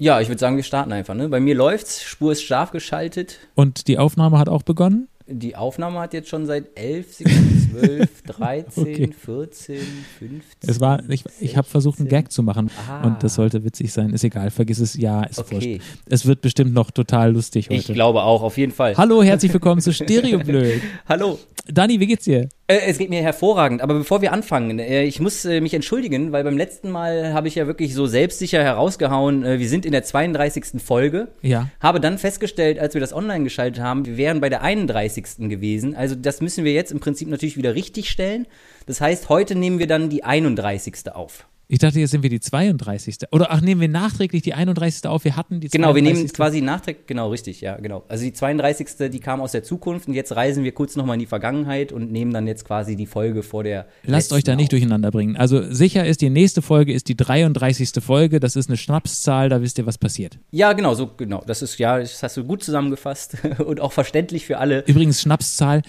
Ja, ich würde sagen, wir starten einfach. Ne? Bei mir läuft's, Spur ist scharf geschaltet. Und die Aufnahme hat auch begonnen? Die Aufnahme hat jetzt schon seit 11 Sekunden, 12, 13, Okay. 14, 15. Es war, ich, ich habe versucht, einen 16. Gag zu machen Ah. und das sollte witzig sein. Ist egal, vergiss es. Ja, ist Okay. wurscht. Es wird bestimmt noch total lustig Ich heute. glaube auch, auf jeden Fall. Hallo, herzlich willkommen zu Stereoblöd. Hallo. Dani, wie geht's dir? Äh, es geht mir hervorragend, aber bevor wir anfangen, äh, ich muss äh, mich entschuldigen, weil beim letzten Mal habe ich ja wirklich so selbstsicher herausgehauen, äh, wir sind in der 32. Folge. Ja. Habe dann festgestellt, als wir das online geschaltet haben, wir wären bei der 31. gewesen. Also das müssen wir jetzt im Prinzip natürlich wieder richtig stellen. Das heißt, heute nehmen wir dann die 31. auf. Ich dachte, jetzt sind wir die 32. Oder ach, nehmen wir nachträglich die 31. auf. Wir hatten die 32. Genau, wir nehmen quasi nachträglich, genau, richtig, ja, genau. Also die 32. die kam aus der Zukunft und jetzt reisen wir kurz nochmal in die Vergangenheit und nehmen dann jetzt quasi die Folge vor der Lasst euch da nicht auf. durcheinander bringen. Also sicher ist, die nächste Folge ist die 33. Folge. Das ist eine Schnapszahl, da wisst ihr, was passiert. Ja, genau, so, genau. Das ist, ja, das hast du gut zusammengefasst und auch verständlich für alle. Übrigens, Schnapszahl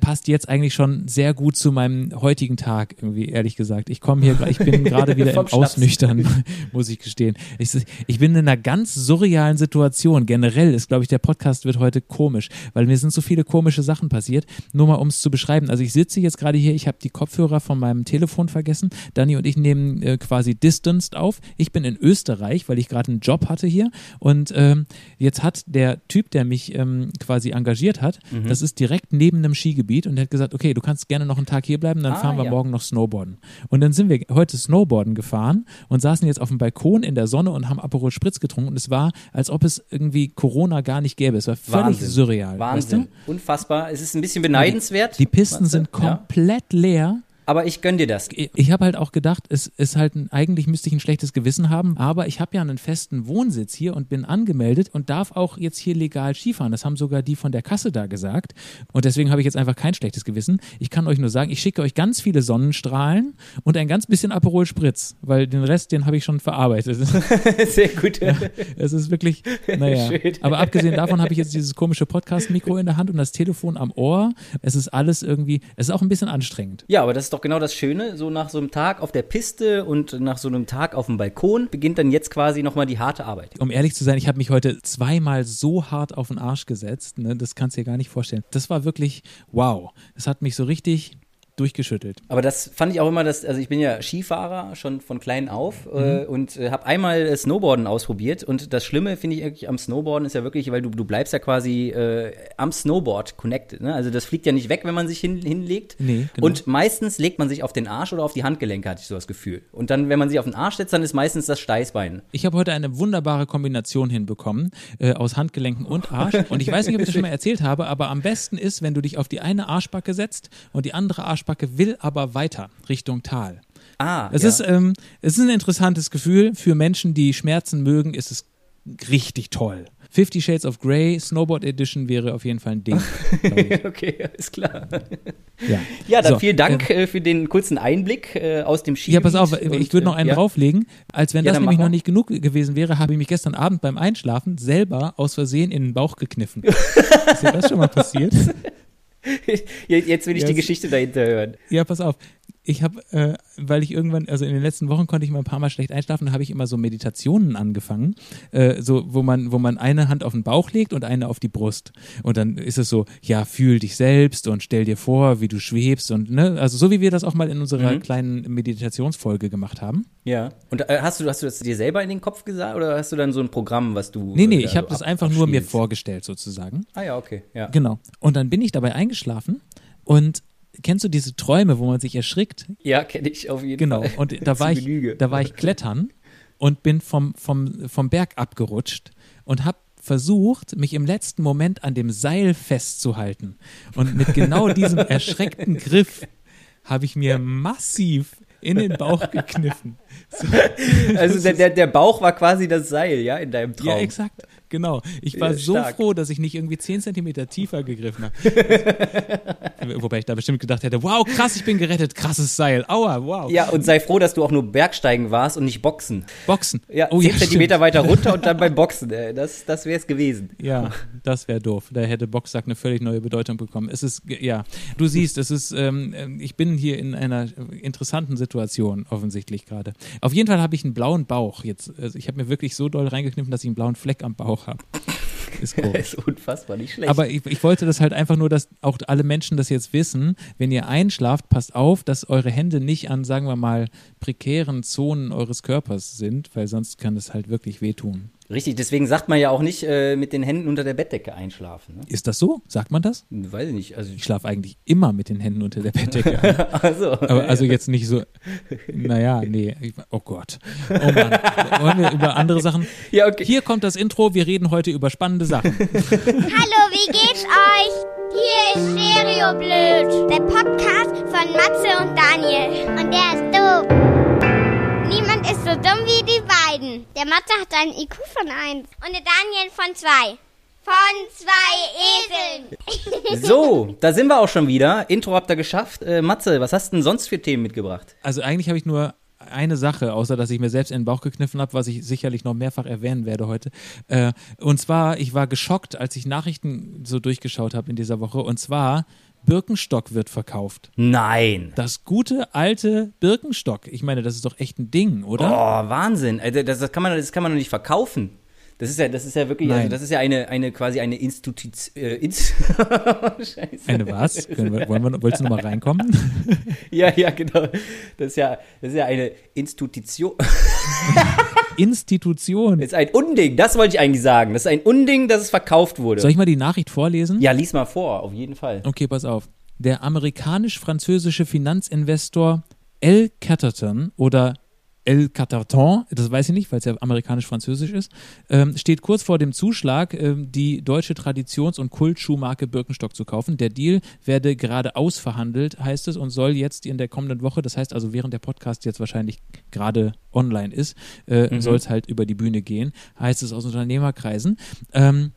passt jetzt eigentlich schon sehr gut zu meinem heutigen Tag, irgendwie, ehrlich gesagt. Ich komme hier, ich bin gerade wieder im. Ausnüchtern, muss ich gestehen. Ich, ich bin in einer ganz surrealen Situation. Generell ist, glaube ich, der Podcast wird heute komisch, weil mir sind so viele komische Sachen passiert. Nur mal, um es zu beschreiben. Also ich sitze jetzt gerade hier, ich habe die Kopfhörer von meinem Telefon vergessen. Dani und ich nehmen äh, quasi distanced auf. Ich bin in Österreich, weil ich gerade einen Job hatte hier. Und ähm, jetzt hat der Typ, der mich ähm, quasi engagiert hat, Mhm. das ist direkt neben einem Skigebiet und der hat gesagt, okay, du kannst gerne noch einen Tag hier bleiben, dann Ah, fahren wir ja. morgen noch Snowboarden. Und dann sind wir heute Snowboarden gefahren und saßen jetzt auf dem Balkon in der Sonne und haben Aperol Spritz getrunken und es war, als ob es irgendwie Corona gar nicht gäbe. Es war völlig Wahnsinn. surreal. Wahnsinn. Weißt Unfassbar. Es ist ein bisschen beneidenswert. du? Die Pisten du? sind komplett leer. Aber ich gönn dir das. Ich- Ich habe halt auch gedacht, es ist halt ein, eigentlich müsste ich ein schlechtes Gewissen haben, aber ich habe ja einen festen Wohnsitz hier und bin angemeldet und darf auch jetzt hier legal Skifahren. Das haben sogar die von der Kasse da gesagt und deswegen habe ich jetzt einfach kein schlechtes Gewissen. Ich kann euch nur sagen, ich schicke euch ganz viele Sonnenstrahlen und ein ganz bisschen Aperol Spritz, weil den Rest, den habe ich schon verarbeitet. Sehr gut. Es ist wirklich, naja. Schön. Aber abgesehen davon habe ich jetzt dieses komische Podcast-Mikro in der Hand und das Telefon am Ohr. Es ist alles irgendwie, es ist auch ein bisschen anstrengend. Ja, aber das ist doch genau das Schöne. So nach so einem Tag auf der Piste und nach so einem Tag auf dem Balkon beginnt dann jetzt quasi nochmal die harte Arbeit. Um ehrlich zu sein, ich habe mich heute zweimal so hart auf den Arsch gesetzt. Ne? Das kannst du dir gar nicht vorstellen. Das war wirklich wow. Das hat mich so richtig durchgeschüttelt. Aber das fand ich auch immer, dass, also ich bin ja Skifahrer schon von klein auf äh, und äh, habe einmal äh, Snowboarden ausprobiert und das Schlimme finde ich eigentlich am Snowboarden ist ja wirklich, weil du, du bleibst ja quasi äh, am Snowboard connected, ne? Also das fliegt ja nicht weg, wenn man sich hin, hinlegt. Nee, genau. Und meistens legt man sich auf den Arsch oder auf die Handgelenke, hatte ich so das Gefühl. Und dann, wenn man sich auf den Arsch setzt, dann ist meistens das Steißbein. Ich habe heute eine wunderbare Kombination hinbekommen äh, aus Handgelenken und Arsch. Und ich weiß nicht, ob ich das schon mal erzählt habe, aber am besten ist, wenn du dich auf die eine Arschbacke setzt und die andere Arschbacke will aber weiter Richtung Tal. Ah, Es ja. ist, ähm, es ist ein interessantes Gefühl. Für Menschen, die Schmerzen mögen, ist es richtig toll. Fifty Shades of Grey Snowboard Edition wäre auf jeden Fall ein Ding. okay, alles klar. Ja, Ja, dann So, vielen Dank äh, für den kurzen Einblick äh, aus dem Ski. Ja, pass auf, ich würde noch einen drauflegen. Als wenn Ja, das nämlich noch nicht genug gewesen wäre, habe ich mich gestern Abend beim Einschlafen selber aus Versehen in den Bauch gekniffen. Ist dir das schon mal passiert? Jetzt will ich die Jetzt- Geschichte dahinter hören. Ja, pass auf. Ich habe, äh, weil ich irgendwann, also in den letzten Wochen konnte ich mal ein paar Mal schlecht einschlafen, da habe ich immer so Meditationen angefangen, äh, so wo man, wo man eine Hand auf den Bauch legt und eine auf die Brust. Und dann ist es so, ja, fühl dich selbst und stell dir vor, wie du schwebst und ne, also so wie wir das auch mal in unserer Mhm. kleinen Meditationsfolge gemacht haben. Ja. Und äh, hast du, hast du das dir selber in den Kopf gesagt oder hast du dann so ein Programm, was du. Nee, nee, äh, ich habe so das einfach nur mir vorgestellt sozusagen. Ah ja, okay. Ja. Genau. Und dann bin ich dabei eingeschlafen und kennst du diese Träume, wo man sich erschrickt? Ja, kenne ich auf jeden Genau. Fall. Und da war ich, Genüge. da war ich klettern und bin vom, vom, vom Berg abgerutscht und habe versucht, mich im letzten Moment an dem Seil festzuhalten. Und mit genau diesem erschreckten Griff habe ich mir massiv in den Bauch gekniffen. So, Also der, der, der Bauch war quasi das Seil, ja, in deinem Traum. ja, exakt. Genau. Ich war so stark. froh, dass ich nicht irgendwie 10 Zentimeter tiefer gegriffen habe. Wobei ich da bestimmt gedacht hätte, wow, krass, ich bin gerettet, krasses Seil. Aua, wow. Ja, und sei froh, dass du auch nur Bergsteigen warst und nicht Boxen. Boxen. Ja, oh, 10 ja, Zentimeter stimmt. weiter runter und dann beim Boxen. Das, das wäre es gewesen. Ja, das wäre doof. Da hätte Boxsack eine völlig neue Bedeutung bekommen. Es ist, ja, du siehst, es ist, ähm, ähm, ich bin hier in einer interessanten Situation offensichtlich gerade. Auf jeden Fall habe ich einen blauen Bauch jetzt. Also ich habe mir wirklich so doll reingekniffen, dass ich einen blauen Fleck am Bauch habe. Ist ist unfassbar, nicht schlecht. Aber ich, ich wollte das halt einfach nur, dass auch alle Menschen das jetzt wissen. Wenn ihr einschlaft, passt auf, dass eure Hände nicht an, sagen wir mal, prekären Zonen eures Körpers sind, weil sonst kann das halt wirklich wehtun. Richtig, deswegen sagt man ja auch nicht äh, mit den Händen unter der Bettdecke einschlafen. Ne? Ist das so? Sagt man das? Weiß ich nicht. Also, Ich schlafe eigentlich immer mit den Händen unter der Bettdecke ein. also, Aber also jetzt nicht so, naja, nee, ich, oh Gott. Oh Mann. Wollen wir über andere Sachen? ja, okay. Hier kommt das Intro, wir reden heute über spannende Sachen. Hallo, wie geht's euch? Hier ist Stereo Blöd, der Podcast von Matze und Daniel. Und der ist doof. Niemand ist so dumm wie die beiden. Der Matze hat einen IQ von 1 und der Daniel von 2. Von zwei Eseln. So, da sind wir auch schon wieder. Intro habt ihr geschafft. Äh, Matze, was hast du denn sonst für Themen mitgebracht? Also eigentlich habe ich nur eine Sache, außer dass ich mir selbst in den Bauch gekniffen habe, was ich sicherlich noch mehrfach erwähnen werde heute. Äh, und zwar, ich war geschockt, als ich Nachrichten so durchgeschaut habe in dieser Woche. Und zwar, Birkenstock wird verkauft. Nein. Das gute alte Birkenstock. Ich meine, das ist doch echt ein Ding, oder? Oh, Wahnsinn. Also, das, das, kann man, das kann man doch nicht verkaufen. Das ist ja, das ist ja wirklich, also das ist ja eine, eine quasi eine Institution. Äh, Inst Scheiße. Eine was? Wir, wollen wir, wolltest du nochmal reinkommen? Ja, ja, genau. Das ist ja, das ist ja eine Institution. Institution. Das ist ein Unding, das wollte ich eigentlich sagen. Das ist ein Unding, dass es verkauft wurde. Soll ich mal die Nachricht vorlesen? ja, lies mal vor, auf jeden Fall. Okay, pass auf. Der amerikanisch-französische Finanzinvestor L. Catterton oder El Catterton, das weiß ich nicht, weil es ja amerikanisch-französisch ist, ähm, steht kurz vor dem Zuschlag, ähm, die deutsche Traditions- und Kultschuhmarke Birkenstock zu kaufen. Der Deal werde gerade ausverhandelt, heißt es, und soll jetzt in der kommenden Woche, das heißt also während der Podcast jetzt wahrscheinlich gerade online ist, äh, soll es halt über die Bühne gehen, heißt es aus Unternehmerkreisen. Ähm,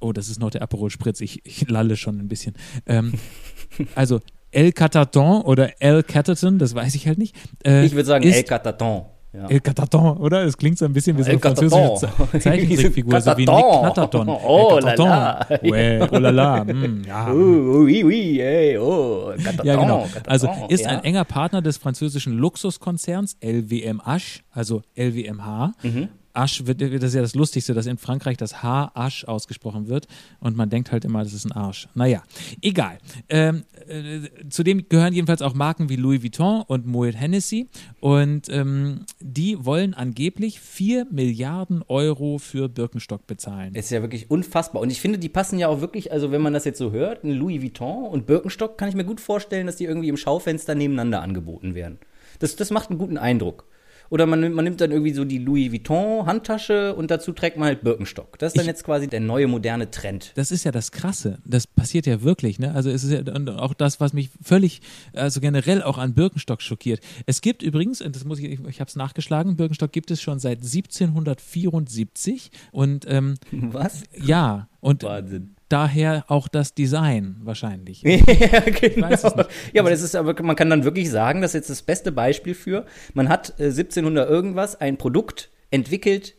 oh, das ist noch der Aperol Spritz, ich, ich lalle schon ein bisschen. Ähm, also El Cataton oder El Catterton, das weiß ich halt nicht. Äh, Ich würde sagen, El Cataton. Ja. El Cataton, oder? Es klingt so ein bisschen wie so eine französische Cataton. Ze Zeichentrickfigur, so wie Nick Cataton. Oh, El la Cataton. la. Ouais, oh la la. mm, ja. Uh, oui, oui, ey, oh, Cataton, Ja, genau. Cataton, Also ist ja. ein enger Partner des französischen Luxuskonzerns LVMH, also LVMH. Mhm. Asch wird, das ist ja das Lustigste, dass in Frankreich das H Asch ausgesprochen wird und man denkt halt immer, das ist ein Arsch. Naja, egal. Ähm, äh, zudem gehören jedenfalls auch Marken wie Louis Vuitton und Moet Hennessy und ähm, die wollen angeblich 4 Milliarden Euro für Birkenstock bezahlen. Ist ja wirklich unfassbar. Und ich finde, die passen ja auch wirklich, also wenn man das jetzt so hört, ein Louis Vuitton und Birkenstock, kann ich mir gut vorstellen, dass die irgendwie im Schaufenster nebeneinander angeboten werden. Das, das macht einen guten Eindruck. Oder man, nimmt- man nimmt dann irgendwie so die Louis Vuitton Handtasche und dazu trägt man halt Birkenstock. Das ist dann Ich- jetzt quasi der neue moderne Trend. Das ist ja das Krasse. Das passiert ja wirklich, ne? Also es ist ja und auch das, was mich völlig, also generell auch an Birkenstock schockiert. Es gibt übrigens, und das muss ich, ich, ich habe es nachgeschlagen, Birkenstock gibt es schon seit 1774 und ähm, Was? ja und Wahnsinn. Daher auch das Design wahrscheinlich. ja, genau. weiß es nicht. Ja, aber das ist aber, man kann dann wirklich sagen, das ist jetzt das beste Beispiel für, man hat äh, 1700 irgendwas ein Produkt entwickelt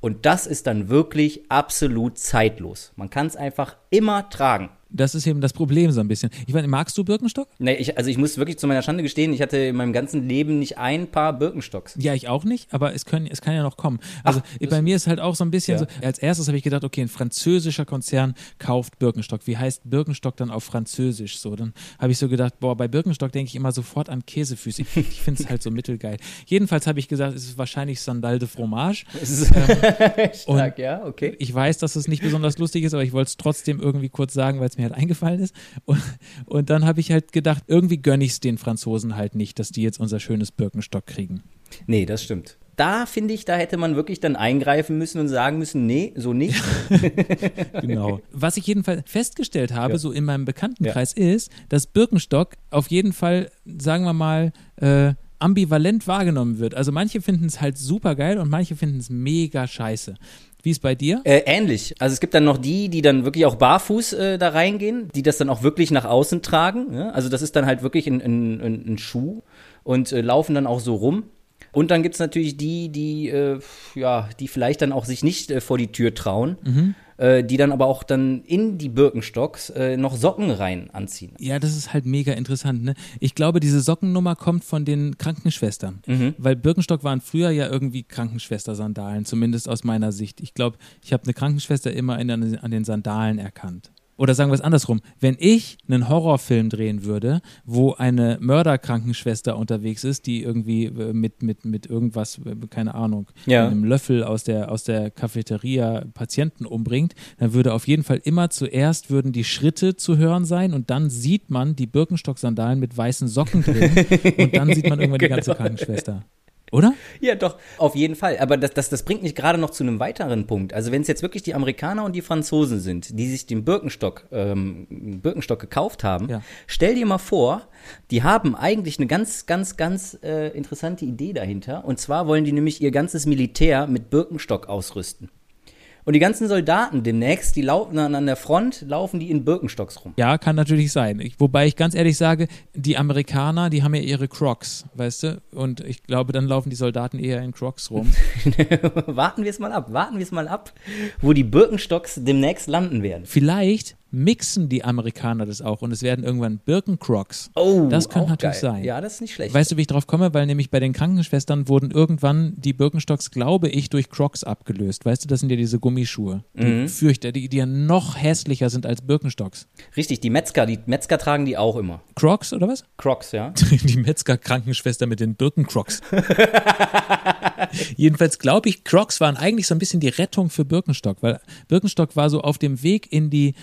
und das ist dann wirklich absolut zeitlos. Man kann es einfach immer tragen. Das ist eben das Problem so ein bisschen. Ich meine, magst du Birkenstock? Nee, ich, also ich muss wirklich zu meiner Schande gestehen, ich hatte in meinem ganzen Leben nicht ein Paar Birkenstocks. Ja, ich auch nicht, aber es, können, es kann ja noch kommen. Also Ach, bei mir ist halt auch so ein bisschen Ja. so, als erstes habe ich gedacht, okay, ein französischer Konzern kauft Birkenstock. Wie heißt Birkenstock dann auf Französisch so? Dann habe ich so gedacht, boah, bei Birkenstock denke ich immer sofort an Käsefüße. Ich, ich finde es halt so mittelgeil. Jedenfalls habe ich gesagt, es ist wahrscheinlich Sandal de Fromage. Und- stark, ja, okay. Ich weiß, dass es nicht besonders lustig ist, aber ich wollte es trotzdem irgendwie kurz sagen, weil es mir halt eingefallen ist. Und, und dann habe ich halt gedacht, irgendwie gönne ich es den Franzosen halt nicht, dass die jetzt unser schönes Birkenstock kriegen. Nee, das stimmt. Da finde ich, da hätte man wirklich dann eingreifen müssen und sagen müssen, nee, so nicht. Genau. Was ich jedenfalls festgestellt habe, Ja. so in meinem Bekanntenkreis, ist, dass Birkenstock auf jeden Fall, sagen wir mal, äh, ambivalent wahrgenommen wird. Also manche finden es halt super geil und manche finden es mega scheiße. Wie ist bei dir? Äh, ähnlich. Also es gibt dann noch die, die dann wirklich auch barfuß äh, da reingehen, die das dann auch wirklich nach außen tragen. Ja? Also das ist dann halt wirklich ein, ein, ein, ein Schuh und äh, laufen dann auch so rum. Und dann gibt's natürlich die, die, äh, ja, die vielleicht dann auch sich nicht äh, vor die Tür trauen, Mhm. Äh, die dann aber auch dann in die Birkenstocks äh, noch Socken rein anziehen. Ja, das ist halt mega interessant. Ne? Ich glaube, diese Sockennummer kommt von den Krankenschwestern. Weil Birkenstock waren früher ja irgendwie Krankenschwester-Sandalen, zumindest aus meiner Sicht. Ich glaube, ich habe eine Krankenschwester immer in, an den Sandalen erkannt. Oder sagen wir es andersrum, wenn ich einen Horrorfilm drehen würde, wo eine Mörderkrankenschwester unterwegs ist, die irgendwie äh, mit, mit, mit irgendwas, äh, keine Ahnung, Ja. einem Löffel aus der, aus der Cafeteria Patienten umbringt, dann würde auf jeden Fall immer zuerst würden die Schritte zu hören sein und dann sieht man die Birkenstock-Sandalen mit weißen Socken drin und dann sieht man irgendwann die ganze Krankenschwester. Oder? Ja, doch, auf jeden Fall. Aber das, das, das bringt mich gerade noch zu einem weiteren Punkt. Also wenn es jetzt wirklich die Amerikaner und die Franzosen sind, die sich den Birkenstock, ähm, Birkenstock gekauft haben, Ja. stell dir mal vor, die haben eigentlich eine ganz, ganz, ganz äh, interessante Idee dahinter. Und zwar wollen die nämlich ihr ganzes Militär mit Birkenstock ausrüsten. Und die ganzen Soldaten demnächst, die laufen an, an der Front, laufen die in Birkenstocks rum. Ja, kann natürlich sein. Ich, wobei ich ganz ehrlich sage, die Amerikaner, die haben ja ihre Crocs, weißt du? Und ich glaube, dann laufen die Soldaten eher in Crocs rum. warten wir es mal ab, warten wir es mal ab, wo die Birkenstocks demnächst landen werden. Vielleicht mixen die Amerikaner das auch und es werden irgendwann Birkencrocs. Oh, das könnte natürlich geil. sein. Ja, das ist nicht schlecht. Weißt du, wie ich drauf komme? Weil nämlich bei den Krankenschwestern wurden irgendwann die Birkenstocks, glaube ich, durch Crocs abgelöst. Weißt du, das sind ja diese Gummischuhe. Die Mhm. fürchte, die, die ja noch hässlicher sind als Birkenstocks. Richtig, die Metzger, die Metzger tragen die auch immer. Crocs oder was? Crocs, ja. Die Metzger-Krankenschwester mit den Birkencrocs. Jedenfalls glaube ich, Crocs waren eigentlich so ein bisschen die Rettung für Birkenstock, weil Birkenstock war so auf dem Weg in die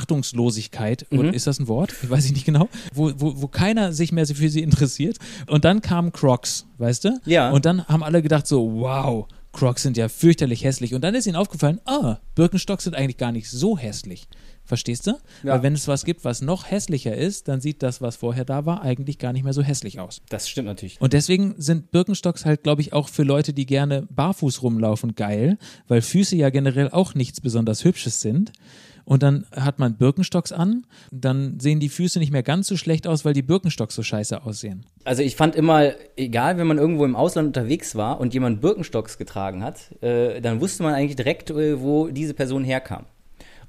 Beachtungslosigkeit. Mhm. Ist das ein Wort? Ich weiß ich nicht genau. Wo, wo, wo keiner sich mehr für sie interessiert. Und dann kamen Crocs, weißt du? Ja. Und dann haben alle gedacht so, wow, Crocs sind ja fürchterlich hässlich. Und dann ist ihnen aufgefallen, ah, Birkenstocks sind eigentlich gar nicht so hässlich. Verstehst du? Ja. Weil wenn es was gibt, was noch hässlicher ist, dann sieht das, was vorher da war, eigentlich gar nicht mehr so hässlich aus. Das stimmt natürlich. Und deswegen sind Birkenstocks halt, glaube ich, auch für Leute, die gerne barfuß rumlaufen, geil, weil Füße ja generell auch nichts besonders Hübsches sind. Und dann hat man Birkenstocks an, dann sehen die Füße nicht mehr ganz so schlecht aus, weil die Birkenstocks so scheiße aussehen. Also ich fand immer, egal, wenn man irgendwo im Ausland unterwegs war und jemand Birkenstocks getragen hat, äh, dann wusste man eigentlich direkt, äh, wo diese Person herkam.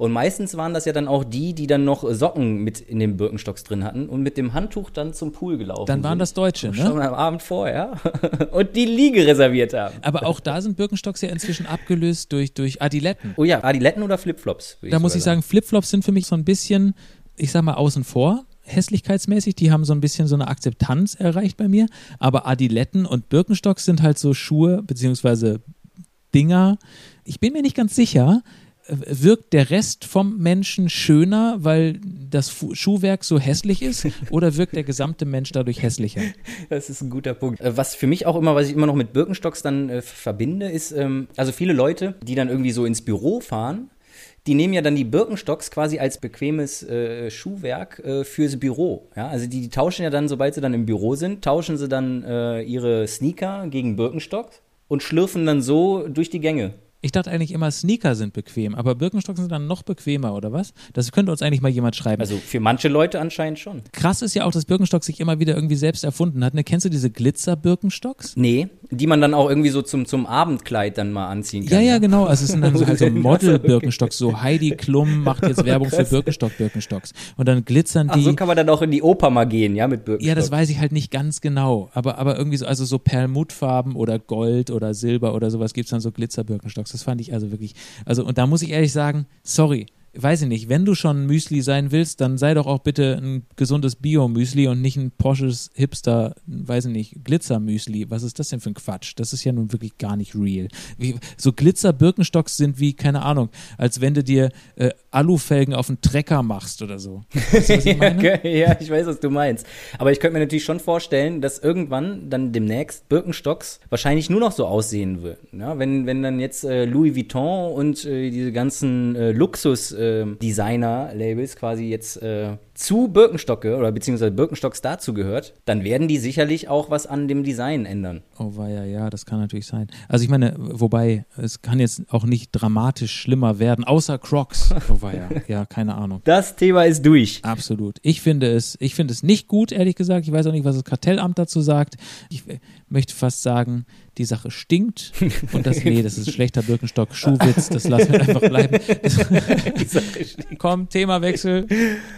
Und meistens waren das ja dann auch die, die dann noch Socken mit in den Birkenstocks drin hatten und mit dem Handtuch dann zum Pool gelaufen Dann waren sind. das Deutsche, Schon ne? am Abend vorher. und die Liege reserviert haben. Aber auch da sind Birkenstocks ja inzwischen abgelöst durch, durch Adiletten. Oh ja, Adiletten oder Flipflops? Da muss ich sagen, Flipflops sind für mich so ein bisschen, ich sag mal, außen vor. Hässlichkeitsmäßig, die haben so ein bisschen so eine Akzeptanz erreicht bei mir. Aber Adiletten und Birkenstocks sind halt so Schuhe, beziehungsweise Dinger. Ich bin mir nicht ganz sicher, wirkt der Rest vom Menschen schöner, weil das Schuhwerk so hässlich ist, oder wirkt der gesamte Mensch dadurch hässlicher? Das ist ein guter Punkt. Äh, Was für mich auch immer, was ich immer noch mit Birkenstocks dann äh, verbinde, ist, ähm, also viele Leute, die dann irgendwie so ins Büro fahren, die nehmen ja dann die Birkenstocks quasi als bequemes äh, Schuhwerk äh, fürs Büro. Ja? Also die, die tauschen ja dann, sobald sie dann im Büro sind, tauschen sie dann äh, ihre Sneaker gegen Birkenstocks und schlürfen dann so durch die Gänge. Ich dachte eigentlich immer, Sneaker sind bequem, aber Birkenstocks sind dann noch bequemer, oder was? Das könnte uns eigentlich mal jemand schreiben. Also für manche Leute anscheinend schon. Krass ist ja auch, dass Birkenstock sich immer wieder irgendwie selbst erfunden hat. Ne? Kennst du diese Glitzer-Birkenstocks? Nee, die man dann auch irgendwie so zum, zum Abendkleid dann mal anziehen Ja, kann. ja, genau. Also es sind dann so, halt so Model-Birkenstocks. So Heidi Klum macht jetzt Werbung für Birkenstock-Birkenstocks. Und dann glitzern Ach, die. so kann man dann auch in die Oper mal gehen, ja, mit Birkenstocks. ja, das weiß ich halt nicht ganz genau. Aber, aber irgendwie so, also so Perlmuttfarben oder Gold oder Silber oder sowas gibt's dann so Glitzer-Birkenstocks. Das fand ich also wirklich. Also, und da muss ich ehrlich sagen, sorry. Weiß ich nicht, wenn du schon Müsli sein willst, dann sei doch auch bitte ein gesundes Bio-Müsli und nicht ein Porsches Hipster, weiß ich nicht, Glitzer-Müsli. Was ist das denn für ein Quatsch? Das ist ja nun wirklich gar nicht real. Wie, so Glitzer-Birkenstocks sind wie, keine Ahnung, als wenn du dir äh, Alufelgen auf einen Trecker machst oder so. Weißt du, was ich meine? Okay, ja, ich weiß, was du meinst. Aber ich könnte mir natürlich schon vorstellen, dass irgendwann dann demnächst Birkenstocks wahrscheinlich nur noch so aussehen würden. Ja, wenn, wenn dann jetzt äh, Louis Vuitton und äh, diese ganzen äh, Luxus-Designer-Labels quasi jetzt äh, zu Birkenstock gehört, oder beziehungsweise Birkenstocks dazu gehört, dann werden die sicherlich auch was an dem Design ändern. Oh weia, ja, das kann natürlich sein. Also ich meine, wobei, es kann jetzt auch nicht dramatisch schlimmer werden, außer Crocs. Oh weia, ja, keine Ahnung. Das Thema ist durch. Absolut. Ich finde es, ich finde es nicht gut, ehrlich gesagt. Ich weiß auch nicht, was das Kartellamt dazu sagt. Ich möchte fast sagen, die Sache stinkt und das, nee, das ist schlechter Birkenstock, Schuhwitz, das lassen wir einfach bleiben. Komm, Themawechsel.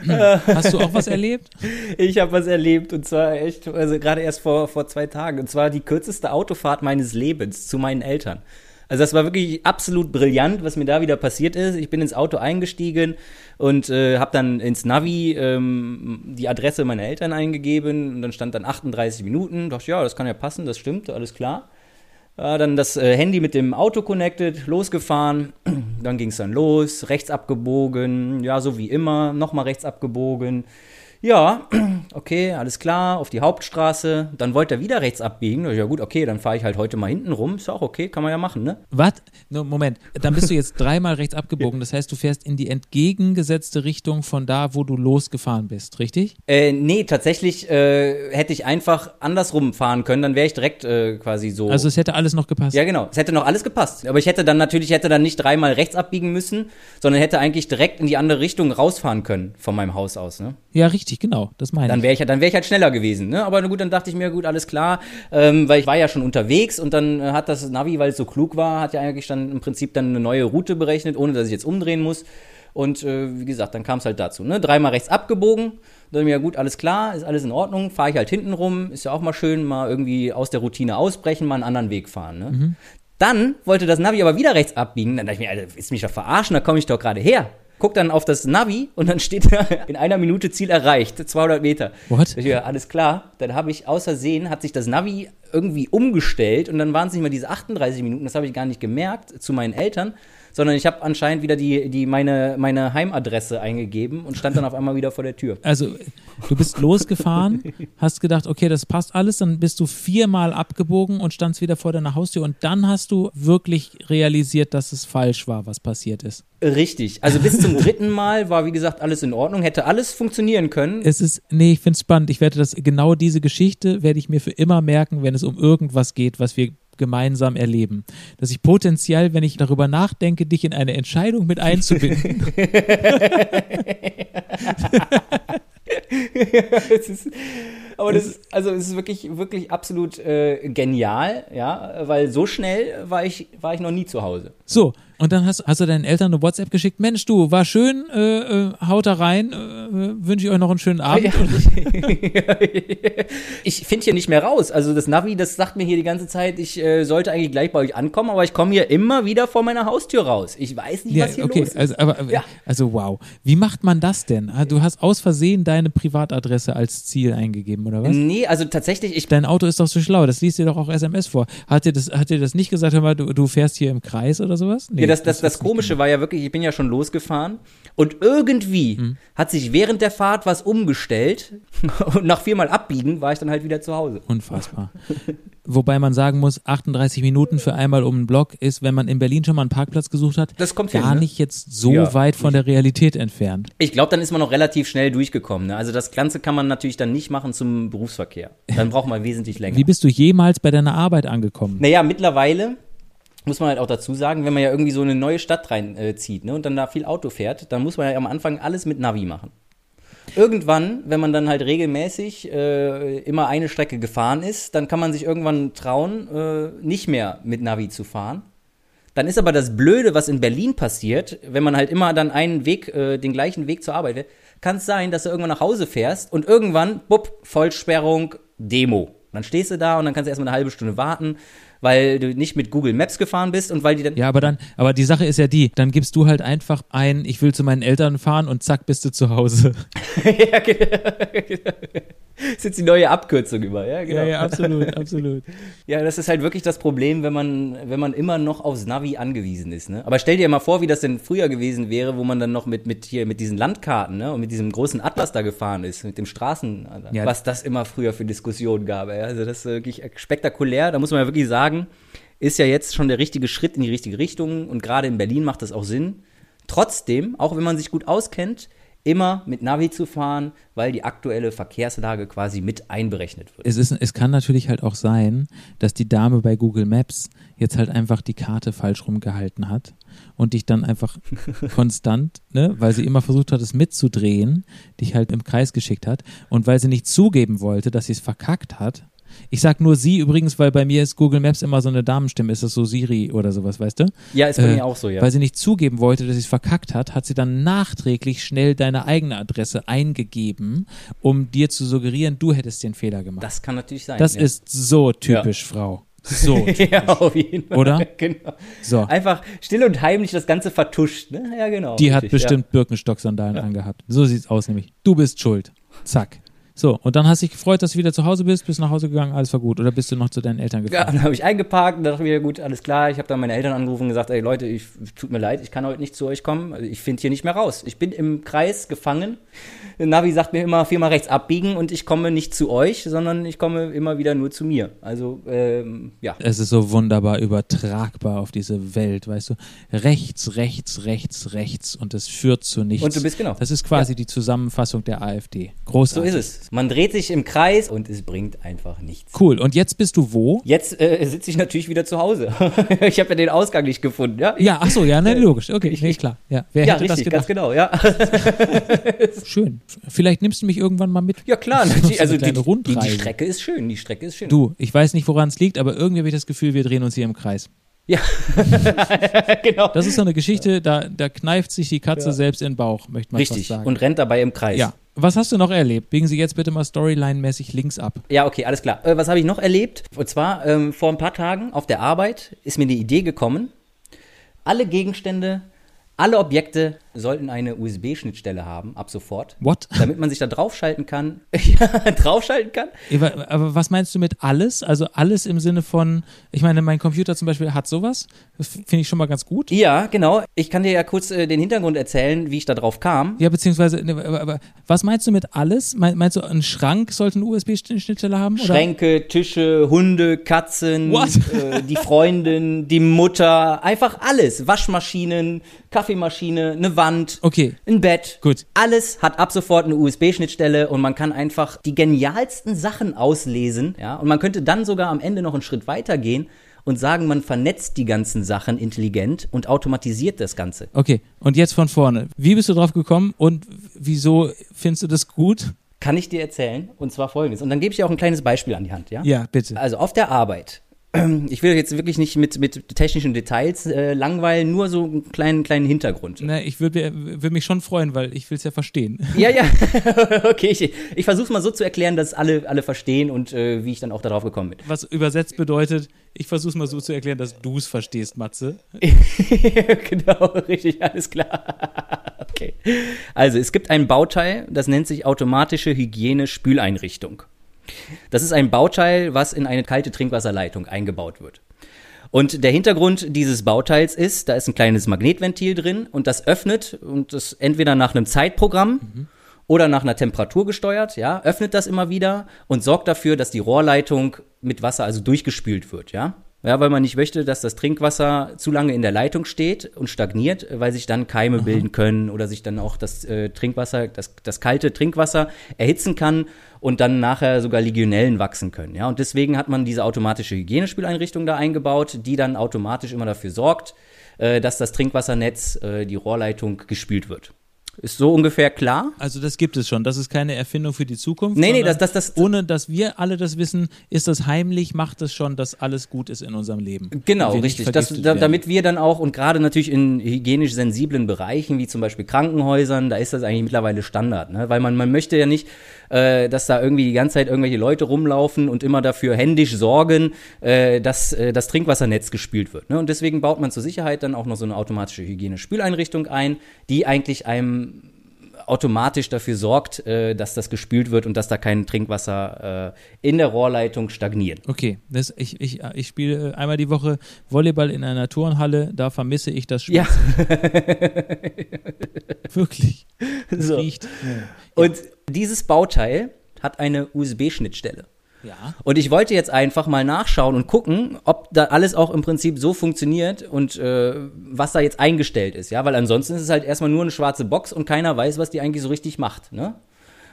Hast du auch was erlebt? Ich habe was erlebt und zwar echt, also gerade erst vor, vor zwei Tagen. Und zwar die kürzeste Autofahrt meines Lebens zu meinen Eltern. Also das war wirklich absolut brillant, was mir da wieder passiert ist. Ich bin ins Auto eingestiegen und äh, habe dann ins Navi ähm, die Adresse meiner Eltern eingegeben und dann stand dann 38 Minuten. Dachte, ja, das kann ja passen, das stimmt, alles klar. Ja, dann das äh, Handy mit dem Auto connected, losgefahren. Dann ging es dann los, rechts abgebogen, ja, so wie immer, nochmal rechts abgebogen. Ja, okay, alles klar, auf die Hauptstraße. Dann wollte er wieder rechts abbiegen. Ja gut, okay, dann fahre ich halt heute mal hinten rum. Ist auch okay, kann man ja machen, ne? Was? No, Moment, dann bist du jetzt dreimal rechts abgebogen. Das heißt, du fährst in die entgegengesetzte Richtung von da, wo du losgefahren bist, richtig? Äh, nee, tatsächlich äh, hätte ich einfach andersrum fahren können. Dann wäre ich direkt äh, quasi so. Also es hätte alles noch gepasst. Ja, genau. Es hätte noch alles gepasst. Aber ich hätte dann natürlich, hätte dann nicht dreimal rechts abbiegen müssen, sondern hätte eigentlich direkt in die andere Richtung rausfahren können von meinem Haus aus, ne? Ja, richtig, genau. Das meine Dann ich. wäre ich, dann wär ich halt schneller gewesen. Ne? Aber gut, dann dachte ich mir, gut, alles klar, ähm, weil ich war ja schon unterwegs und dann äh, hat das Navi, weil es so klug war, hat ja eigentlich dann im Prinzip dann eine neue Route berechnet, ohne dass ich jetzt umdrehen muss. Und äh, wie gesagt, dann kam es halt dazu. Ne? Dreimal rechts abgebogen. Dann mir, ja gut, alles klar, ist alles in Ordnung. Fahre ich halt hinten rum. Ist ja auch mal schön, mal irgendwie aus der Routine ausbrechen, mal einen anderen Weg fahren. Ne? Dann wollte das Navi aber wieder rechts abbiegen. Dann dachte ich mir, Alter, ist mich doch verarschen, da komme ich doch gerade her. Guck dann auf das Navi und dann steht da in einer Minute Ziel erreicht, 200 Meter. What? Ich, ja, alles klar. Dann habe ich außersehen, hat sich das Navi irgendwie umgestellt und dann waren es nicht mehr diese 38 Minuten, das habe ich gar nicht gemerkt, zu meinen Eltern, sondern ich habe anscheinend wieder die, die meine, meine Heimadresse eingegeben und stand dann auf einmal wieder vor der Tür. Also, du bist losgefahren, hast gedacht, okay, das passt alles, dann bist du viermal abgebogen und standst wieder vor deiner Haustür und dann hast du wirklich realisiert, dass es falsch war, was passiert ist. Richtig. Also bis zum dritten Mal war, wie gesagt, alles in Ordnung, hätte alles funktionieren können. Es ist, nee, ich finde es spannend. Ich werde das, genau diese Geschichte werde ich mir für immer merken, wenn es um irgendwas geht, was wir gemeinsam erleben. Dass ich potenziell, wenn ich darüber nachdenke, dich in eine Entscheidung mit einzubinden. es ist, aber das ist, also es ist wirklich, wirklich absolut äh, genial, ja, weil so schnell war ich, war ich noch nie zu Hause. So, und dann hast, hast du deinen Eltern eine WhatsApp geschickt, Mensch, du, war schön, äh, äh, haut da rein, äh, wünsche ich euch noch einen schönen Abend. ich finde hier nicht mehr raus. Also das Navi, das sagt mir hier die ganze Zeit, ich äh, sollte eigentlich gleich bei euch ankommen, aber ich komme hier immer wieder vor meiner Haustür raus. Ich weiß nicht, Ja, was hier okay, los ist. also, aber, Ja. also wow. Wie macht man das denn? Ah, Du hast aus Versehen deine Privatadresse als Ziel eingegeben, oder was? Nee, also tatsächlich, ich Dein Auto ist doch so schlau, das liest dir doch auch SMS vor. Hat dir das, hat dir das nicht gesagt, hör mal, du, du fährst hier im Kreis oder sowas? Nee, Ja, das, das, das nicht Komische war ja wirklich, ich bin ja schon losgefahren und irgendwie Mhm. hat sich während der Fahrt was umgestellt und nach viermal abbiegen war ich dann halt wieder zu Hause. Unfassbar. Wobei man sagen muss, 38 Minuten für einmal um einen Block ist, wenn man in Berlin schon mal einen Parkplatz gesucht hat, Das kommt gar hin, ne? nicht jetzt so Ja, weit von der Realität entfernt. Ich glaube, dann ist man noch relativ schnell durchgekommen. Ne? Also das Ganze kann man natürlich dann nicht machen zum Berufsverkehr. Dann braucht man wesentlich länger. Wie bist du jemals bei deiner Arbeit angekommen? Naja, mittlerweile muss man halt auch dazu sagen, wenn man ja irgendwie so eine neue Stadt reinzieht äh, ne, und dann da viel Auto fährt, dann muss man ja am Anfang alles mit Navi machen. Irgendwann, wenn man dann halt regelmäßig äh, immer eine Strecke gefahren ist, dann kann man sich irgendwann trauen, äh, nicht mehr mit Navi zu fahren. Dann ist aber das Blöde, was in Berlin passiert, wenn man halt immer dann einen Weg, äh, den gleichen Weg zur Arbeit will, kann es sein, dass du irgendwann nach Hause fährst und irgendwann, bupp, Vollsperrung, Demo. Dann stehst du da und dann kannst du erstmal eine halbe Stunde warten, weil du nicht mit Google Maps gefahren bist und weil die dann. Ja, aber dann, aber die Sache ist ja die, dann gibst du halt einfach ein, ich will zu meinen Eltern fahren und zack, bist du zu Hause. ja, genau. Das ist jetzt die neue Abkürzung über, ja, genau. absolut, absolut. Ja, das ist halt wirklich das Problem, wenn man, wenn man immer noch aufs Navi angewiesen ist. Ne? Aber stell dir mal vor, wie das denn früher gewesen wäre, wo man dann noch mit, mit hier mit diesen Landkarten ne? und mit diesem großen Atlas da gefahren ist, mit dem Straßen, Ja. was das immer früher für Diskussionen gab. Ey. Also das ist wirklich spektakulär. Da muss man ja wirklich sagen, ist ja jetzt schon der richtige Schritt in die richtige Richtung und gerade in Berlin macht das auch Sinn. Trotzdem, auch wenn man sich gut auskennt, immer mit Navi zu fahren, weil die aktuelle Verkehrslage quasi mit einberechnet wird. Es, ist, es kann natürlich halt auch sein, dass die Dame bei Google Maps jetzt halt einfach die Karte falsch rumgehalten hat und dich dann einfach konstant, ne, weil sie immer versucht hat, es mitzudrehen, dich halt im Kreis geschickt hat und weil sie nicht zugeben wollte, dass sie es verkackt hat. Ich sag nur sie übrigens, weil bei mir ist Google Maps immer so eine Damenstimme, ist das so Siri oder sowas, weißt du? Ja, ist bei Äh, mir auch so, ja. Weil sie nicht zugeben wollte, dass sie es verkackt hat, hat sie dann nachträglich schnell deine eigene Adresse eingegeben, um dir zu suggerieren, du hättest den Fehler gemacht. Das kann natürlich sein. Das ja. ist so typisch, Frau. So. typisch. ja, auf jeden Fall. Oder? Genau. So. Einfach still und heimlich das Ganze vertuscht, ne? Ja, genau. Die hat richtig, bestimmt Birkenstock-Sandalen angehabt. So sieht's aus nämlich. Du bist schuld. Zack. So, und dann hast du dich gefreut, dass du wieder zu Hause bist, bist nach Hause gegangen, alles war gut. Oder bist du noch zu deinen Eltern Ja, gefahren? dann habe ich eingeparkt und dachte mir, gut, alles klar. Ich habe dann meine Eltern angerufen und gesagt, ey Leute, ich, tut mir leid, ich kann heute nicht zu euch kommen. Also ich finde hier nicht mehr raus. Ich bin im Kreis gefangen. Navi sagt mir immer viermal rechts abbiegen und ich komme nicht zu euch, sondern ich komme immer wieder nur zu mir. Also, ähm, ja. Es ist so wunderbar übertragbar auf diese Welt, weißt du? Rechts, rechts, rechts, rechts und es führt zu nichts. Und du bist genau. Das ist quasi die Zusammenfassung der AfD. Großartig. So ist es. Man dreht sich im Kreis und es bringt einfach nichts. Cool. Und jetzt bist du wo? Jetzt äh, sitze ich natürlich wieder zu Hause. ich habe ja den Ausgang nicht gefunden, ja? Ja, ach so, ja, ne, logisch. Okay, nee, klar. Ja, wer Ja, richtig, ganz genau, ja. Schön. Vielleicht nimmst du mich irgendwann mal mit. Ja, klar. Eine Also die, die, die. Strecke ist schön, die Strecke ist schön. Du, ich weiß nicht, woran es liegt, aber irgendwie habe ich das Gefühl, wir drehen uns hier im Kreis. Ja, genau. Das ist so eine Geschichte, da, da kneift sich die Katze selbst in den Bauch, möchte man Richtig. sagen. Und rennt dabei im Kreis. ja. Was hast du noch erlebt? Biegen Sie jetzt bitte mal storyline-mäßig links ab. Ja, okay, alles klar. Äh, was habe ich noch erlebt? Und zwar ähm, vor ein paar Tagen auf der Arbeit ist mir die Idee gekommen, alle Gegenstände, alle Objekte sollten eine USB-Schnittstelle haben, ab sofort. What? Damit man sich da draufschalten kann. ja, draufschalten kann? Aber, was meinst du mit alles? Also alles im Sinne von, ich meine, mein Computer zum Beispiel hat sowas. Das finde ich schon mal ganz gut. Ja, genau. Ich kann dir ja kurz äh, den Hintergrund erzählen, wie ich da drauf kam. Ja, beziehungsweise, ne, aber, aber was meinst du mit alles? Mein, meinst du, ein Schrank sollte eine USB-Schnittstelle haben? Oder? Schränke, Tische, Hunde, Katzen, äh, die Freundin, die Mutter, einfach alles. Waschmaschinen, Kaffeemaschine, eine Wand, Okay. ein Bett. Gut. Alles hat ab sofort eine USB-Schnittstelle und man kann einfach die genialsten Sachen auslesen. Ja? Und man könnte dann sogar am Ende noch einen Schritt weiter gehen und sagen, man vernetzt die ganzen Sachen intelligent und automatisiert das Ganze. Okay, und jetzt von vorne. Wie bist du drauf gekommen und wieso findest du das gut? Kann ich dir erzählen? Und zwar folgendes. Und dann gebe ich dir auch ein kleines Beispiel an die Hand, ja? Ja, bitte. Also auf der Arbeit. Ich will jetzt wirklich nicht mit, mit technischen Details äh, langweilen, nur so einen kleinen, kleinen Hintergrund. Na, ich würde würd mich schon freuen, weil ich will es ja verstehen. Ja, ja, okay, ich, ich versuche es mal so zu erklären, dass alle, alle verstehen und äh, wie ich dann auch darauf gekommen bin. Was übersetzt bedeutet, ich versuche es mal so zu erklären, dass du es verstehst, Matze. genau, richtig, alles klar. okay. Also, es gibt ein Bauteil, das nennt sich automatische Hygiene-Spüleinrichtung. Das ist ein Bauteil, was in eine kalte Trinkwasserleitung eingebaut wird. Und der Hintergrund dieses Bauteils ist, da ist ein kleines Magnetventil drin und das öffnet und das entweder nach einem Zeitprogramm oder nach einer Temperatur gesteuert, ja, öffnet das immer wieder und sorgt dafür, dass die Rohrleitung mit Wasser also durchgespült wird, ja. Ja, weil man nicht möchte, dass das Trinkwasser zu lange in der Leitung steht und stagniert, weil sich dann Keime bilden können oder sich dann auch das äh, Trinkwasser, das, das kalte Trinkwasser erhitzen kann und dann nachher sogar Legionellen wachsen können. Ja, und deswegen hat man diese automatische Hygienespüleinrichtung da eingebaut, die dann automatisch immer dafür sorgt, äh, dass das Trinkwassernetz, äh, die Rohrleitung gespült wird. Ist so ungefähr klar? Also das gibt es schon. Das ist keine Erfindung für die Zukunft. Nee, nee, das- das- das- ohne dass wir alle das wissen, ist das heimlich, macht es schon, dass alles gut ist in unserem Leben. Genau, richtig. Das, da, damit wir dann auch, und gerade natürlich in hygienisch sensiblen Bereichen, wie zum Beispiel Krankenhäusern, da ist das eigentlich mittlerweile Standard. Ne? Weil man, man möchte ja nicht, äh, dass da irgendwie die ganze Zeit irgendwelche Leute rumlaufen und immer dafür händisch sorgen, äh, dass äh, das Trinkwassernetz gespült wird. Ne? Und deswegen baut man zur Sicherheit dann auch noch so eine automatische Hygienespüleinrichtung ein, die eigentlich einem automatisch dafür sorgt, äh, dass das gespült wird und dass da kein Trinkwasser äh, in der Rohrleitung stagniert. Okay, das, ich, ich, ich spiele einmal die Woche Volleyball in einer Turnhalle, da vermisse ich das Spiel. Ja, Wirklich. Es so. riecht. Und dieses Bauteil hat eine USB-Schnittstelle. Ja. Und ich wollte jetzt einfach mal nachschauen und gucken, ob da alles auch im Prinzip so funktioniert und äh, was da jetzt eingestellt ist, ja, weil ansonsten ist es halt erstmal nur eine schwarze Box und keiner weiß, was die eigentlich so richtig macht, ne?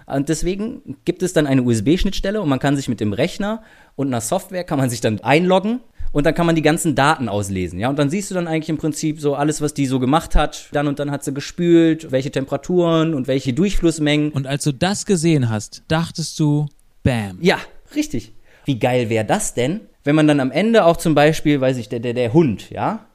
Und deswegen gibt es dann eine USB-Schnittstelle und man kann sich mit dem Rechner und einer Software kann man sich dann einloggen und dann kann man die ganzen Daten auslesen, ja. Und dann siehst du dann eigentlich im Prinzip so alles, was die so gemacht hat. Dann und dann hat sie gespült, welche Temperaturen und welche Durchflussmengen. Und als du das gesehen hast, dachtest du, bam. Ja, richtig. Wie geil wäre das denn, wenn man dann am Ende auch zum Beispiel, weiß ich, der, der, der Hund, ja?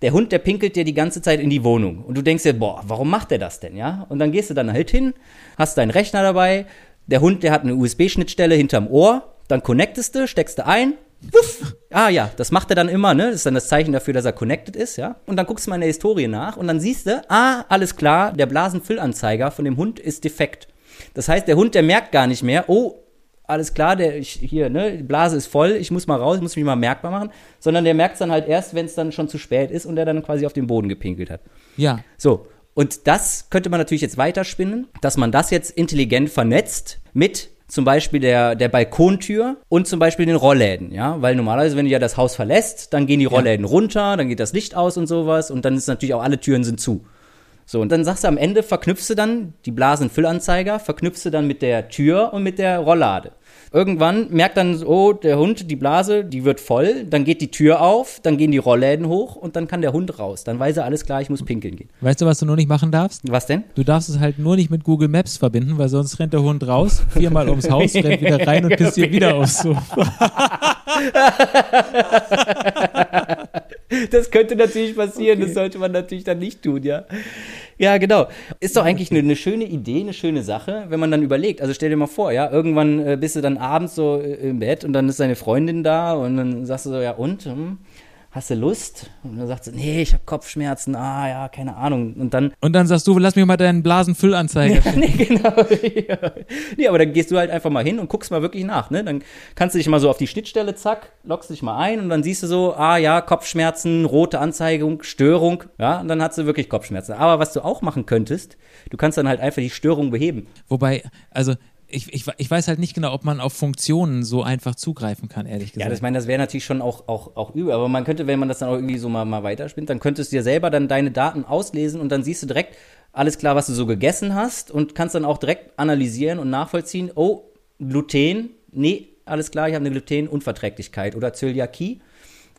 Der Hund, der pinkelt dir die ganze Zeit in die Wohnung. Und du denkst dir, boah, warum macht der das denn, ja? Und dann gehst du dann halt hin, hast deinen Rechner dabei, der Hund, der hat eine USB-Schnittstelle hinterm Ohr, dann connectest du, steckst du ein, wuff. Ah ja, das macht er dann immer, ne? Das ist dann das Zeichen dafür, dass er connected ist, ja? Und dann guckst du mal in der Historie nach und dann siehst du, ah, alles klar, der Blasenfüllanzeiger von dem Hund ist defekt. Das heißt, der Hund, der merkt gar nicht mehr, oh, alles klar, der ich, hier, ne, die Blase ist voll, ich muss mal raus, ich muss mich mal merkbar machen, sondern der merkt es dann halt erst, wenn es dann schon zu spät ist und der dann quasi auf den Boden gepinkelt hat. Ja. So, und das könnte man natürlich jetzt weiterspinnen, dass man das jetzt intelligent vernetzt mit zum Beispiel der, der Balkontür und zum Beispiel den Rollläden, ja, weil normalerweise, wenn du ja das Haus verlässt, dann gehen die Rollläden runter, dann geht das Licht aus und sowas und dann ist natürlich auch alle Türen sind zu. So, und dann sagst du am Ende, verknüpfst du dann die Blasenfüllanzeiger, verknüpfst du dann mit der Tür und mit der Rolllade. Irgendwann merkt dann, oh, der Hund, die Blase, die wird voll, dann geht die Tür auf, dann gehen die Rollläden hoch und dann kann der Hund raus. Dann weiß er alles klar, ich muss pinkeln gehen. Weißt du, was du nur nicht machen darfst? Was denn? Du darfst es halt nur nicht mit Google Maps verbinden, weil sonst rennt der Hund raus, viermal ums Haus, rennt wieder rein und pisst hier wieder aufs Sofa. Das könnte natürlich passieren, das sollte man natürlich dann nicht tun, ja. Ja, genau. Ist doch eigentlich eine, eine schöne Idee, eine schöne Sache, wenn man dann überlegt. Also stell dir mal vor, ja, irgendwann äh, bist du dann abends so äh, im Bett und dann ist deine Freundin da und dann sagst du so, ja und, hm, hast du Lust? Und dann sagt sie, nee, ich habe Kopfschmerzen, ah ja, keine Ahnung. Und dann Und dann sagst du, lass mich mal deinen Blasenfüllanzeiger. ja, nee, genau. ja. Nee, aber dann gehst du halt einfach mal hin und guckst mal wirklich nach, ne? Dann kannst du dich mal so auf die Schnittstelle, zack, lockst dich mal ein und dann siehst du so, ah ja, Kopfschmerzen, rote Anzeigung, Störung, ja, und dann hast du wirklich Kopfschmerzen. Aber was du auch machen könntest, du kannst dann halt einfach die Störung beheben. Wobei, also ich, ich, ich weiß halt nicht genau, ob man auf Funktionen so einfach zugreifen kann, ehrlich Ja, gesagt. das ich meine, das wäre natürlich schon auch, auch, auch übel, aber man könnte, wenn man das dann auch irgendwie so mal, mal weiterspinnt, dann könntest du dir selber dann deine Daten auslesen und dann siehst du direkt alles klar, was du so gegessen hast und kannst dann auch direkt analysieren und nachvollziehen, oh, Gluten, nee, alles klar, ich habe eine Glutenunverträglichkeit oder Zöliakie.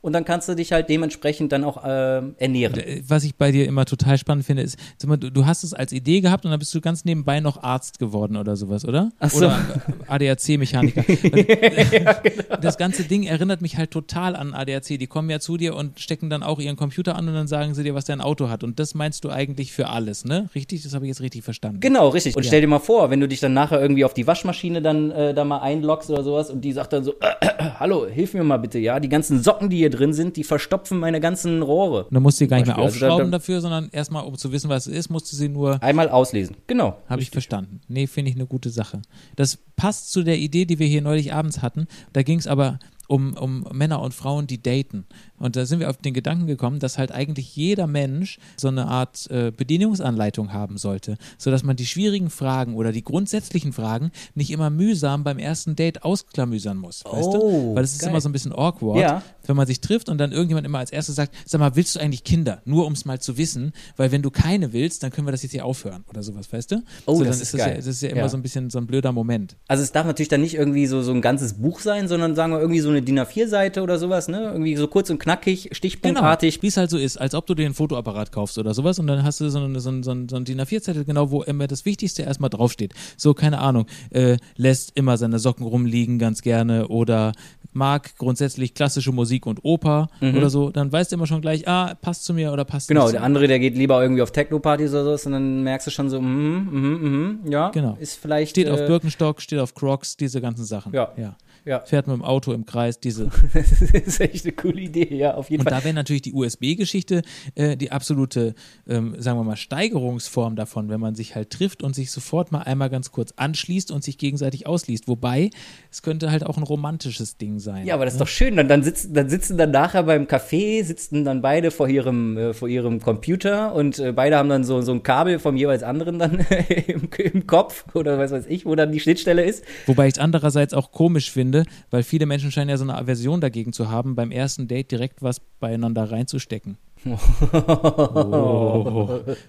Und dann kannst du dich halt dementsprechend dann auch äh, ernähren. was ich bei dir immer total spannend finde, ist, sag mal, du, hast es als Idee gehabt und dann bist du ganz nebenbei noch Arzt geworden oder sowas, oder? Ach so. Oder ADAC-Mechaniker. genau. Das ganze Ding erinnert mich halt total an ADAC. Die kommen ja zu dir und stecken dann auch ihren Computer an und dann sagen sie dir, was dein Auto hat. Und das meinst du eigentlich für alles, ne? Richtig? Das habe ich jetzt richtig verstanden. Genau, richtig. Und Ja. stell dir mal vor, wenn du dich dann nachher irgendwie auf die Waschmaschine dann äh, da mal einloggst oder sowas und die sagt dann so, hallo, hilf mir mal bitte, ja, die ganzen Socken, die hier drin sind, die verstopfen meine ganzen Rohre. Und dann musst du sie gar nicht mehr Beispiel. Also da- aufschrauben da- dafür, sondern erstmal, um zu wissen, was es ist, musst du sie nur Einmal auslesen. Genau. Habe ich verstanden. Nee, finde ich eine gute Sache. Das passt zu der Idee, die wir hier neulich abends hatten. Da ging es aber um, um Männer und Frauen, die daten. Und da sind wir auf den Gedanken gekommen, dass halt eigentlich jeder Mensch so eine Art äh, Bedienungsanleitung haben sollte, sodass man die schwierigen Fragen oder die grundsätzlichen Fragen nicht immer mühsam beim ersten Date ausklamüsern muss. Weißt du? Oh, Weil es ist geil. immer so ein bisschen awkward, Ja. wenn man sich trifft und dann irgendjemand immer als erstes sagt, sag mal, willst du eigentlich Kinder? Nur um es mal zu wissen, weil wenn du keine willst, dann können wir das jetzt hier aufhören oder sowas, weißt du? Oh, so, das dann ist das ja, geil. das ist ja immer Ja. so ein bisschen so ein blöder Moment. Also es darf natürlich dann nicht irgendwie so, so ein ganzes Buch sein, sondern sagen wir irgendwie so eine DIN A4-Seite oder sowas, ne? Irgendwie so kurz und knackig, stichpunktartig. Wie es halt so ist, als ob du dir einen Fotoapparat kaufst oder sowas und dann hast du so, eine, so, ein- so, ein- so ein DIN A4-Zettel, genau, wo immer das Wichtigste erstmal draufsteht. So, keine Ahnung, äh, lässt immer seine Socken rumliegen ganz gerne oder mag grundsätzlich klassische Musik und Oper oder so, dann weißt du immer schon gleich, ah, passt zu mir oder passt Genau, nicht zu der andere, der geht lieber irgendwie auf Techno-Partys oder sowas und dann merkst du schon so, mhm, mhm, mhm, ja, Genau. ist vielleicht Steht auf äh, Birkenstock, steht auf Crocs, diese ganzen Sachen. Ja. ja. Ja, Fährt mit dem Auto im Kreis, diese das ist echt eine coole Idee, ja, auf jeden Und Fall. da wäre natürlich die USB-Geschichte äh, die absolute, ähm, sagen wir mal, Steigerungsform davon, wenn man sich halt trifft und sich sofort mal einmal ganz kurz anschließt und sich gegenseitig ausliest. Wobei, es könnte halt auch ein romantisches Ding sein. Ja, aber das ist doch schön. Dann, dann, sitzen, dann sitzen dann nachher beim Café, sitzen dann beide vor ihrem, äh, vor ihrem Computer und äh, beide haben dann so, so ein Kabel vom jeweils anderen dann im, im Kopf oder was weiß ich, wo dann die Schnittstelle ist. Wobei ich es andererseits auch komisch finde, finde, weil viele Menschen scheinen ja so eine Aversion dagegen zu haben, beim ersten Date direkt was beieinander reinzustecken. oh,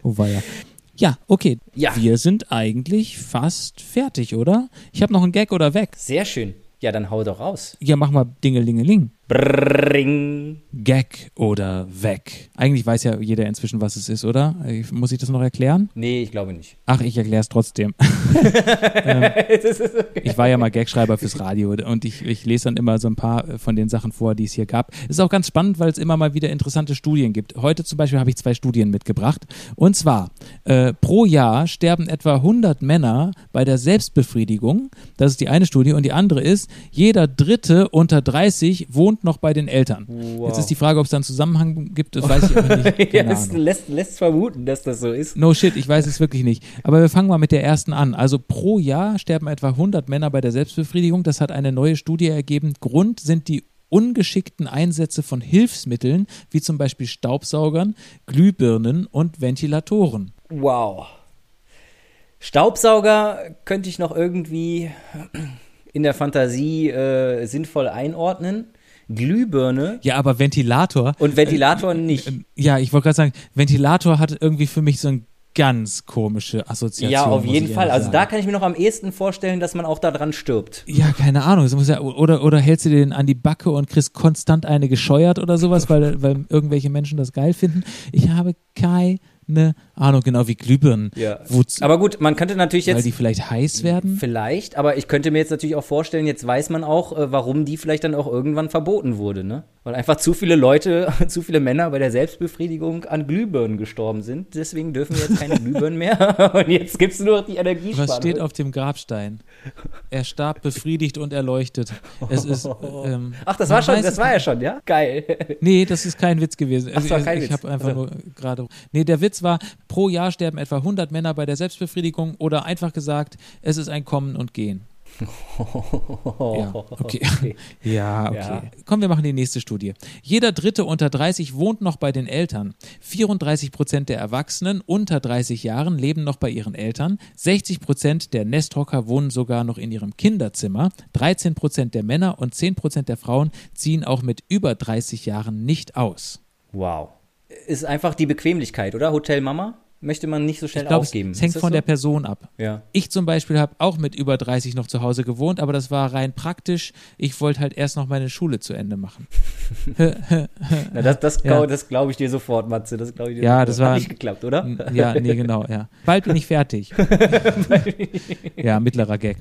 oh weia. Ja, okay. Ja. Wir sind eigentlich fast fertig, oder? Ich habe noch einen Gag oder weg. Sehr schön. Ja, dann hau doch raus. Ja, mach mal Dingelingeling. Brrring. Gag oder weg. Eigentlich weiß ja jeder inzwischen, was es ist, oder? Ich- Muss ich das noch erklären? Nee, ich glaube nicht. Ach, ich erkläre es trotzdem. ähm, ich war ja mal Gagschreiber fürs Radio und ich, ich lese dann immer so ein paar von den Sachen vor, die es hier gab. Ist auch ganz spannend, weil es immer mal wieder interessante Studien gibt. Heute zum Beispiel habe ich zwei Studien mitgebracht. Und zwar, äh, pro Jahr sterben etwa 100 Männer bei der Selbstbefriedigung. Das ist die eine Studie. Und die andere ist, jeder Dritte unter 30 wohnt noch bei den Eltern. Wow. Jetzt ist die Frage, ob es da einen Zusammenhang gibt, das weiß ich aber nicht. ja, Ahnung. lässt, lässt vermuten, dass das so ist. No shit, ich weiß es wirklich nicht. Aber wir fangen mal mit der ersten an. Also pro Jahr sterben etwa 100 Männer bei der Selbstbefriedigung. Das hat eine neue Studie ergeben. Grund sind die ungeschickten Einsätze von Hilfsmitteln, wie zum Beispiel Staubsaugern, Glühbirnen und Ventilatoren. Wow. Staubsauger könnte ich noch irgendwie in der Fantasie äh, sinnvoll einordnen. Glühbirne Ja, aber Ventilator. und Ventilator nicht. Ja, ich wollte gerade sagen, Ventilator hat irgendwie für mich so eine ganz komische Assoziation. Ja, auf jeden Fall. Also da kann ich mir noch am ehesten vorstellen, dass man auch daran stirbt. Ja, keine Ahnung. Ja, oder, oder hältst du den an die Backe und kriegst konstant eine gescheuert oder sowas, weil, weil irgendwelche Menschen das geil finden. Ich habe keine Ahnung, genau wie Glühbirnen. Ja. Aber gut, man könnte natürlich weil jetzt die vielleicht heiß werden? Vielleicht, aber ich könnte mir jetzt natürlich auch vorstellen, jetzt weiß man auch, äh, warum die vielleicht dann auch irgendwann verboten wurde, ne? Weil einfach zu viele Leute, zu viele Männer bei der Selbstbefriedigung an Glühbirnen gestorben sind. Deswegen dürfen wir jetzt keine Glühbirnen mehr. Und jetzt gibt's nur noch die Energiespanne. Was steht auf dem Grabstein? Er starb befriedigt und erleuchtet. Es ist. Ähm, Ach, das war schon, das es war ja schon, ja? Geil. Nee, das ist kein Witz gewesen. Ach, das war kein ich Witz. habe einfach Also- nur gerade. Nee, der Witz war, pro Jahr sterben etwa 100 Männer bei der Selbstbefriedigung oder einfach gesagt, es ist ein Kommen und Gehen. Ja, okay. Ja, okay. Ja. Komm, wir machen die nächste Studie. Jeder Dritte unter 30 wohnt noch bei den Eltern. 34 Prozent der Erwachsenen unter 30 Jahren leben noch bei ihren Eltern. 60 Prozent der Nesthocker wohnen sogar noch in ihrem Kinderzimmer. 13 Prozent der Männer und 10 Prozent der Frauen ziehen auch mit über 30 Jahren nicht aus. Wow. Ist einfach die Bequemlichkeit, oder? Hotel Mama möchte man nicht so schnell Ich glaube, aufgeben. es hängt Ist das von so? der Person ab. Ja. Ich zum Beispiel habe auch mit über 30 noch zu Hause gewohnt, aber das war rein praktisch. Ich wollte halt erst noch meine Schule zu Ende machen. Na, das das, Ja. das glaube ich dir sofort, Matze. Das glaube ich dir Ja, sofort. das war- Hat nicht geklappt, oder? Ja, nee, genau, ja. Bald bin ich fertig. ja, mittlerer Gag.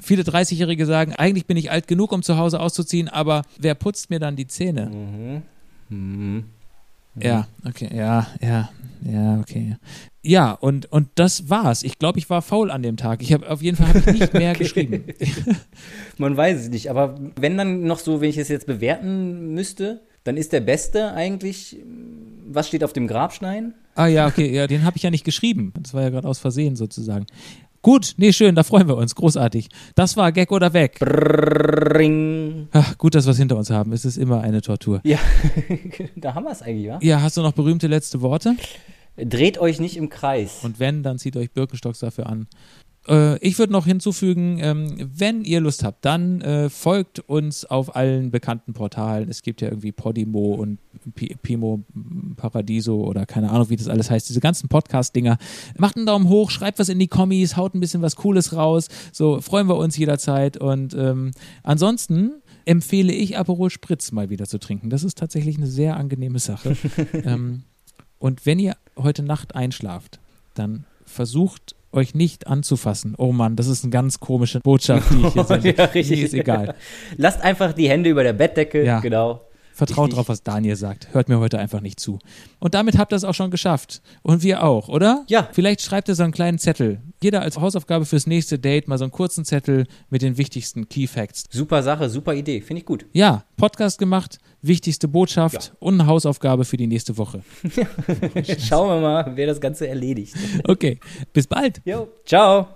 Viele 30-Jährige sagen, eigentlich bin ich alt genug, um zu Hause auszuziehen, aber wer putzt mir dann die Zähne? Mhm. Ja, okay, ja, ja, ja, okay. Ja, und, und das war's. Ich glaube, ich war faul an dem Tag. Ich habe auf jeden Fall hab ich nicht mehr geschrieben. Man weiß es nicht, aber wenn dann noch so, wenn ich es jetzt bewerten müsste, dann ist der Beste eigentlich, was steht auf dem Grabstein? Ah ja, okay, ja, den habe ich ja nicht geschrieben. Das war ja gerade aus Versehen sozusagen. Gut, nee, schön, da freuen wir uns. Großartig. Das war Gag oder Weg. Ring. Ach, gut, dass wir es hinter uns haben. Es ist immer eine Tortur. Ja, da haben wir es eigentlich, wa? Ja, hast du noch berühmte letzte Worte? Dreht euch nicht im Kreis. Und wenn, dann zieht euch Birkenstocks dafür an. Äh, ich würde noch hinzufügen, ähm, wenn ihr Lust habt, dann äh, folgt uns auf allen bekannten Portalen. Es gibt ja irgendwie Podimo und Pi- Pimo Paradiso oder keine Ahnung, wie das alles heißt. Diese ganzen Podcast-Dinger. Macht einen Daumen hoch, schreibt was in die Kommis, haut ein bisschen was Cooles raus. So freuen wir uns jederzeit. Und ähm, ansonsten empfehle ich Aperol Spritz mal wieder zu trinken. Das ist tatsächlich eine sehr angenehme Sache. ähm, und wenn ihr heute Nacht einschlaft, dann versucht euch nicht anzufassen. Oh Mann, das ist eine ganz komische Botschaft, die ich jetzt sende. Ja, richtig. Nee, ist egal. Lasst einfach die Hände über der Bettdecke, Ja. genau. Vertraut Richtig. drauf, was Daniel sagt. Hört mir heute einfach nicht zu. Und damit habt ihr es auch schon geschafft. Und wir auch, oder? Ja. Vielleicht schreibt ihr so einen kleinen Zettel. Jeder als Hausaufgabe fürs nächste Date mal so einen kurzen Zettel mit den wichtigsten Key Facts. Super Sache, super Idee, finde ich gut. Ja, Podcast gemacht, wichtigste Botschaft Ja. und eine Hausaufgabe für die nächste Woche. Schauen wir mal, wer das Ganze erledigt. Okay, bis bald. Jo, ciao.